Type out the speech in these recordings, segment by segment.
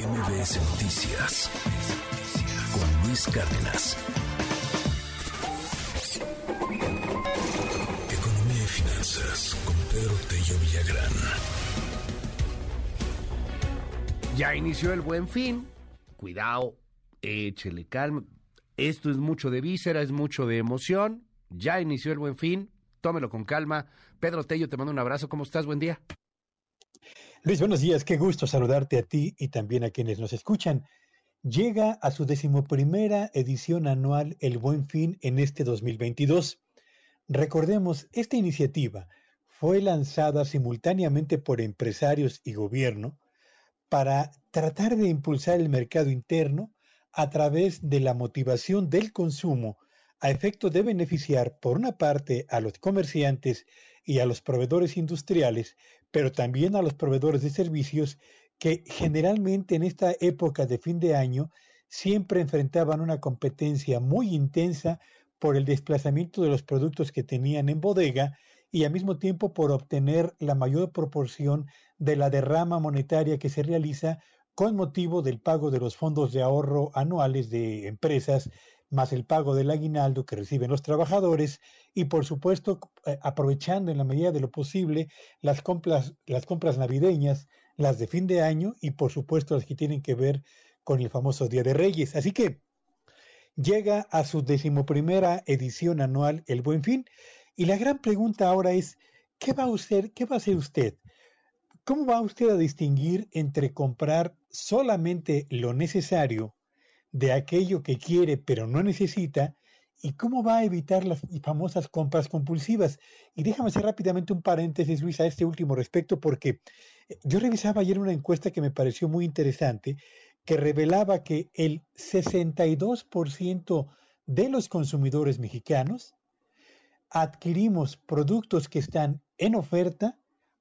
MBS Noticias con Luis Cárdenas. Economía y finanzas con Pedro Tello Villagrán. Ya inició el buen fin. Cuidado, échele calma. Esto es mucho de víscera, es mucho de emoción. Ya inició el buen fin. Tómelo con calma. Pedro Tello, te mando un abrazo. ¿Cómo estás? Buen día. Luis, buenos días. Qué gusto saludarte a ti y también a quienes nos escuchan. Llega a su decimoprimera edición anual el Buen Fin en este 2022. Recordemos, esta iniciativa fue lanzada simultáneamente por empresarios y gobierno para tratar de impulsar el mercado interno a través de la motivación del consumo a efecto de beneficiar por una parte a los comerciantes y a los proveedores industriales, pero también a los proveedores de servicios que generalmente en esta época de fin de año siempre enfrentaban una competencia muy intensa por el desplazamiento de los productos que tenían en bodega y al mismo tiempo por obtener la mayor proporción de la derrama monetaria que se realiza con motivo del pago de los fondos de ahorro anuales de empresas más el pago del aguinaldo que reciben los trabajadores y por supuesto eh, aprovechando en la medida de lo posible las compras, las compras navideñas, las de fin de año y por supuesto las que tienen que ver con el famoso Día de Reyes. Así que llega a su decimoprimera edición anual el Buen Fin y la gran pregunta ahora es ¿qué va a hacer, qué va a hacer usted? ¿Cómo va usted a distinguir entre comprar solamente lo necesario de aquello que quiere pero no necesita y cómo va a evitar las famosas compras compulsivas. Y déjame hacer rápidamente un paréntesis, Luis, a este último respecto, porque eh, yo revisaba ayer una encuesta que me pareció muy interesante, que revelaba que el 62% de los consumidores mexicanos adquirimos productos que están en oferta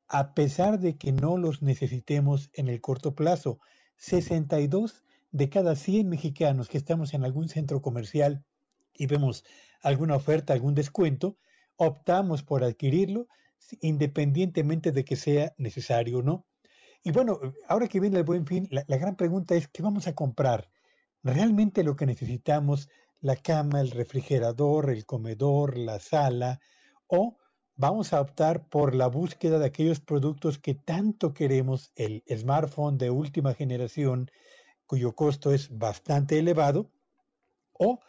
a pesar de que no los necesitemos en el corto plazo. 62 de cada 100 mexicanos que estamos en algún centro comercial y vemos alguna oferta, algún descuento, optamos por adquirirlo independientemente de que sea necesario o no. Y bueno, ahora que viene el buen fin, la, la gran pregunta es, ¿qué vamos a comprar? ¿Realmente lo que necesitamos, la cama, el refrigerador, el comedor, la sala? ¿O vamos a optar por la búsqueda de aquellos productos que tanto queremos, el smartphone de última generación, cuyo costo es bastante elevado, o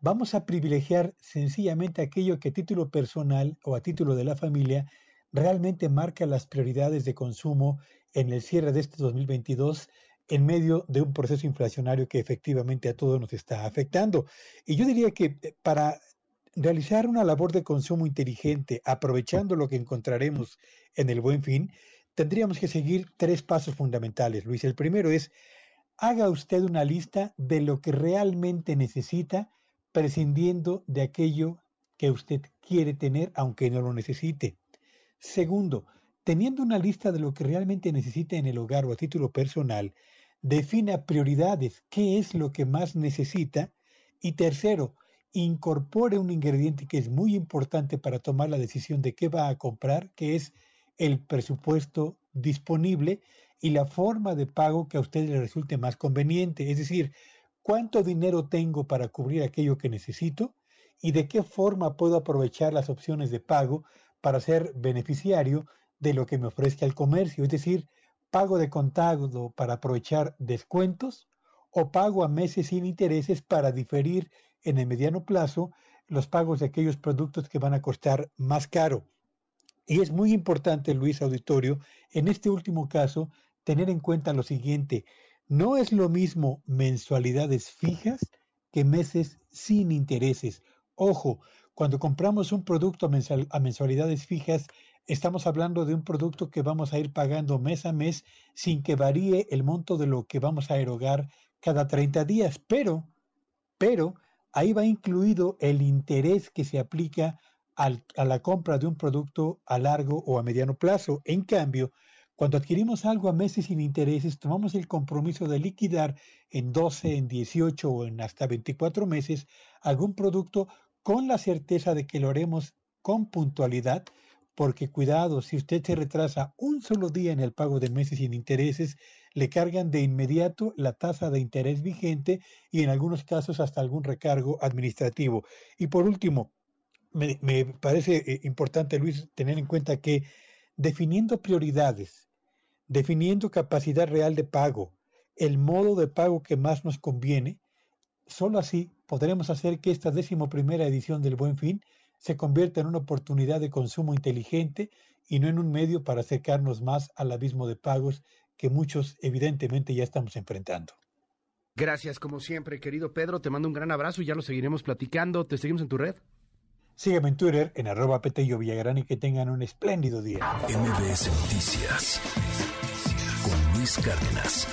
vamos a privilegiar sencillamente aquello que a título personal o a título de la familia realmente marca las prioridades de consumo en el cierre de este 2022 en medio de un proceso inflacionario que efectivamente a todos nos está afectando. Y yo diría que eh, para realizar una labor de consumo inteligente, aprovechando lo que encontraremos en el buen fin, tendríamos que seguir tres pasos fundamentales, Luis. El primero es haga usted una lista de lo que realmente necesita, prescindiendo de aquello que usted quiere tener, aunque no lo necesite. Segundo, teniendo una lista de lo que realmente necesita en el hogar o a título personal, defina prioridades, qué es lo que más necesita. Y tercero, incorpore un ingrediente que es muy importante para tomar la decisión de qué va a comprar, que es el presupuesto disponible y la forma de pago que a usted le resulte más conveniente, es decir, cuánto dinero tengo para cubrir aquello que necesito y de qué forma puedo aprovechar las opciones de pago para ser beneficiario de lo que me ofrezca el comercio, es decir, pago de contado para aprovechar descuentos o pago a meses sin intereses para diferir en el mediano plazo los pagos de aquellos productos que van a costar más caro. Y es muy importante, Luis Auditorio, en este último caso, tener en cuenta lo siguiente, no es lo mismo mensualidades fijas que meses sin intereses. Ojo, cuando compramos un producto a mensualidades fijas, estamos hablando de un producto que vamos a ir pagando mes a mes sin que varíe el monto de lo que vamos a erogar cada 30 días, pero, pero, ahí va incluido el interés que se aplica a la compra de un producto a largo o a mediano plazo. En cambio, cuando adquirimos algo a meses sin intereses, tomamos el compromiso de liquidar en 12, en 18 o en hasta 24 meses algún producto con la certeza de que lo haremos con puntualidad, porque cuidado, si usted se retrasa un solo día en el pago de meses sin intereses, le cargan de inmediato la tasa de interés vigente y en algunos casos hasta algún recargo administrativo. Y por último, me, parece eh, importante, Luis, tener en cuenta que definiendo prioridades, definiendo capacidad real de pago, el modo de pago que más nos conviene, solo así podremos hacer que esta décimo primera edición del Buen Fin se convierta en una oportunidad de consumo inteligente y no en un medio para acercarnos más al abismo de pagos que muchos evidentemente ya estamos enfrentando. Gracias, como siempre, querido Pedro. Te mando un gran abrazo y ya lo seguiremos platicando. ¿Te seguimos en tu red? Sígueme en Twitter en arroba Petello Villagrán y que tengan un espléndido día. MBS Noticias con Luis Cárdenas.